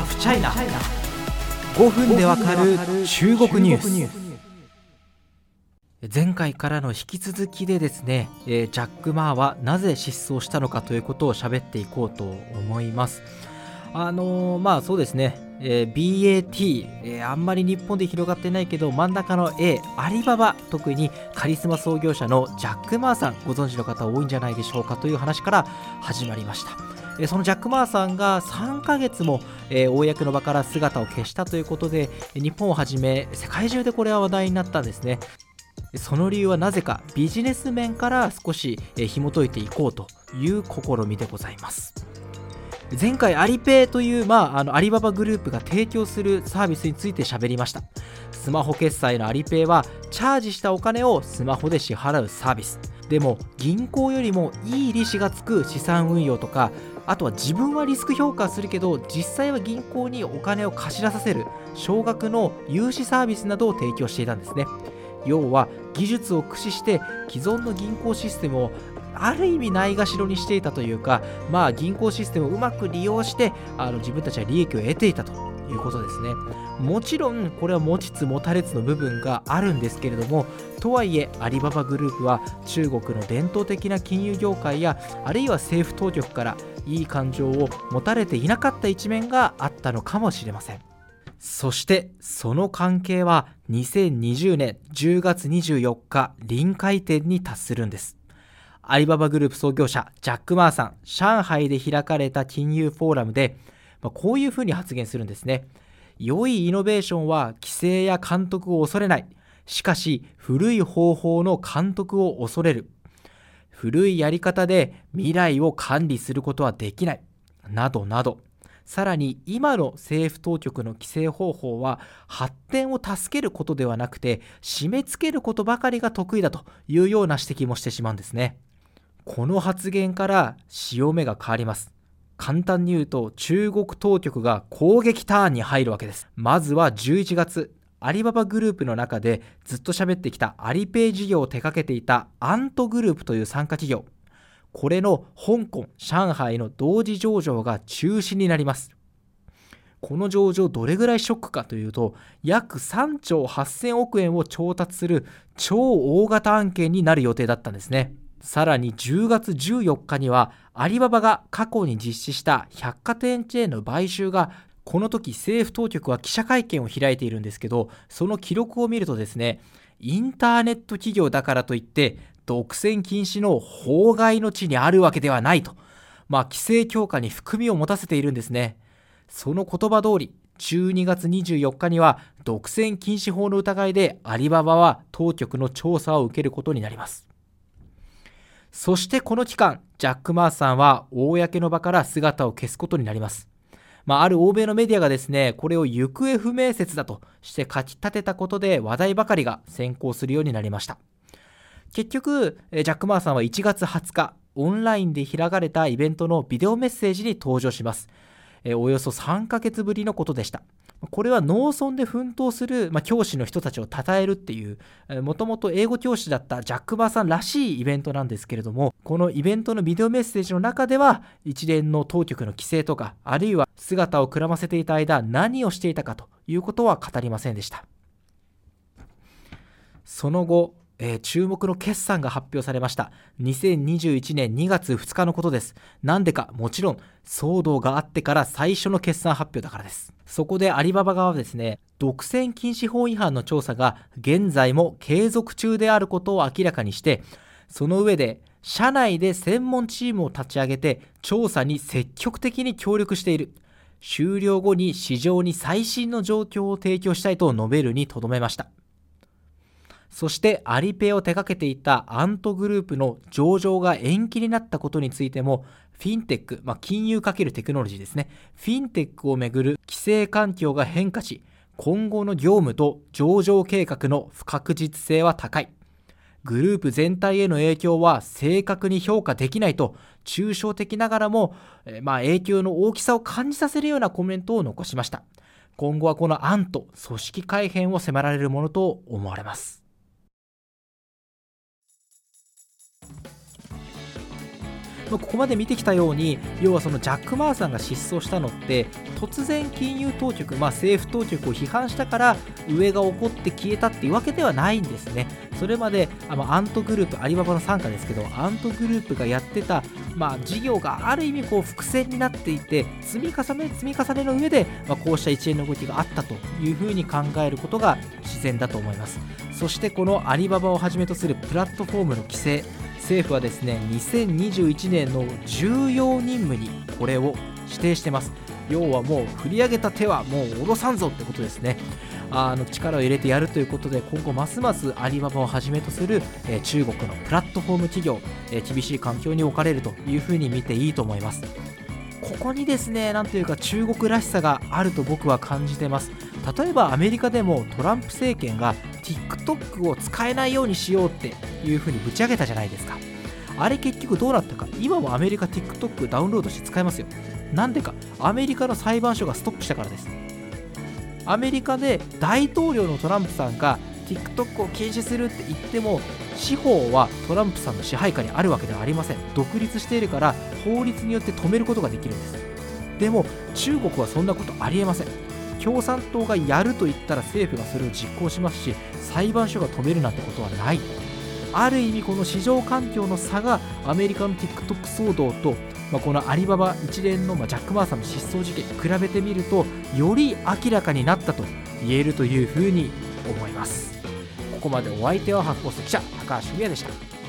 ハフチャイナ5分でわかる中国ニュース前回からの引き続きでですね、えー、ジャック・マーはなぜ失踪したのかということを喋っていこうと思いますあのー、まあそうですね、えー、BAT、えー、あんまり日本で広がってないけど真ん中の A アリババ特にカリスマ創業者のジャック・マーさんご存知の方多いんじゃないでしょうかという話から始まりましたそのジャック・マーさんが3ヶ月も、えー、公の場から姿を消したということで日本をはじめ世界中でこれは話題になったんですね。その理由はなぜかビジネス面から少し、えー、紐解いていこうという試みでございます。前回アリペイという、まあ、あのアリババグループが提供するサービスについて喋りました。スマホ決済のアリペイはチャージしたお金をスマホで支払うサービス。でも銀行よりもいい利子がつく資産運用とかあとは自分はリスク評価するけど実際は銀行にお金を貸し出させる少額の融資サービスなどを提供していたんですね。要は技術を駆使して既存の銀行システムをある意味ないがしろにしていたというか、まあ、銀行システムをうまく利用してあの自分たちは利益を得ていたと。いうことですね。もちろんこれは持ちつ持たれつの部分があるんですけれどもとはいえアリババグループは中国の伝統的な金融業界やあるいは政府当局からいい感情を持たれていなかった一面があったのかもしれません。そしてその関係は2020年10月24日臨界点に達するんです。アリババグループ創業者ジャック・マーさん上海で開かれた金融フォーラムで、まあ、こういうふうに発言するんですね。良いイノベーションは規制や監督を恐れない。しかし古い方法の監督を恐れる。古いやり方で未来を管理することはできない。などなど。さらに今の政府当局の規制方法は発展を助けることではなくて締め付けることばかりが得意だというような指摘もしてしまうんですね。この発言から潮目が変わります。簡単に言うと中国当局が攻撃ターンに入るわけです。まずは11月アリババグループの中でずっと喋ってきたアリペイ事業を手掛けていたアントグループという参加企業。これの香港上海の同時上場が中止になります。この上場どれぐらいショックかというと約3兆8000億円を調達する超大型案件になる予定だったんですね。さらに10月14日にはアリババが過去に実施した百貨店チェーンの買収がこの時政府当局は記者会見を開いているんですけどその記録を見るとですねインターネット企業だからといって独占禁止の法外の地にあるわけではないと、まあ、規制強化に含みを持たせているんですね。その言葉通り12月24日には独占禁止法の疑いでアリババは当局の調査を受けることになります。そしてこの期間ジャック・マーさんは公の場から姿を消すことになりますまあ、ある欧米のメディアがですね、これを行方不明説だとして書き立てたことで話題ばかりが先行するようになりました。結局、ジャック・マーさんは1月20日、オンラインで開かれたイベントのビデオメッセージに登場します。およそ3ヶ月ぶりのことでした。これは農村で奮闘する、まあ、教師の人たちを称えるっていうもともと英語教師だったジャック・バーさんらしいイベントなんですけれどもこのイベントのビデオメッセージの中では一連の当局の規制とかあるいは姿をくらませていた間何をしていたかということは語りませんでした。その後えー、注目の決算が発表されました。2021年2月2日のことです。なんでかもちろん騒動があってから最初の決算発表だからです。そこでアリババ側はですね独占禁止法違反の調査が現在も継続中であることを明らかにしてその上で社内で専門チームを立ち上げて調査に積極的に協力している。終了後に市場に最新の状況を提供したいと述べるにとどめました。そしてアリペイを手掛けていたアントグループの上場が延期になったことについてもフィンテック、まあ、金融かけるテクノロジーですね。フィンテックをめぐる規制環境が変化し今後の業務と上場計画の不確実性は高い。グループ全体への影響は正確に評価できないと抽象的ながらも、えまあ、影響の大きさを感じさせるようなコメントを残しました。今後はこの案と組織改変を迫られるものと思われます。ここまで見てきたように要はそのジャック・マーさんが失踪したのって突然金融当局、まあ、政府当局を批判したから上が怒って消えたっていうわけではないんですね。それまであのアントグループアリババの傘下ですけどアントグループがやってた、まあ、事業がある意味こう伏線になっていて積み重ね積み重ねの上で、まあ、こうした一連の動きがあったというふうに考えることが自然だと思います。そしてこのアリババをはじめとするプラットフォームの規制政府はですね2021年の重要任務にこれを指定してます。要はもう振り上げた手はもう下ろさんぞってことですね。あの力を入れてやるということで今後ますますアリババをはじめとする、え、中国のプラットフォーム企業、え、厳しい環境に置かれるというふうに見ていいと思います。ここにですねなんというか中国らしさがあると僕は感じてます。例えばアメリカでもトランプ政権が TikTok を使えないようにしようっていうふうにぶち上げたじゃないですか。あれ結局どうなったか今もアメリカ TikTok ダウンロードして使えますよ。なんでか。アメリカの裁判所がストップしたからです。アメリカで大統領のトランプさんが TikTok を禁止するって言っても司法はトランプさんの支配下にあるわけではありません。独立しているから法律によって止めることができるんです。でも中国はそんなことありえません。共産党がやると言ったら政府がそれを実行しますし裁判所が止めるなんてことはない。ある意味この市場環境の差がアメリカの TikTok 騒動と、まあ、このアリババ一連の、ジャック・マーさんの失踪事件比べてみるとより明らかになったと言えるというふうに思います。ここまでお相手は発行記者高橋美也でした。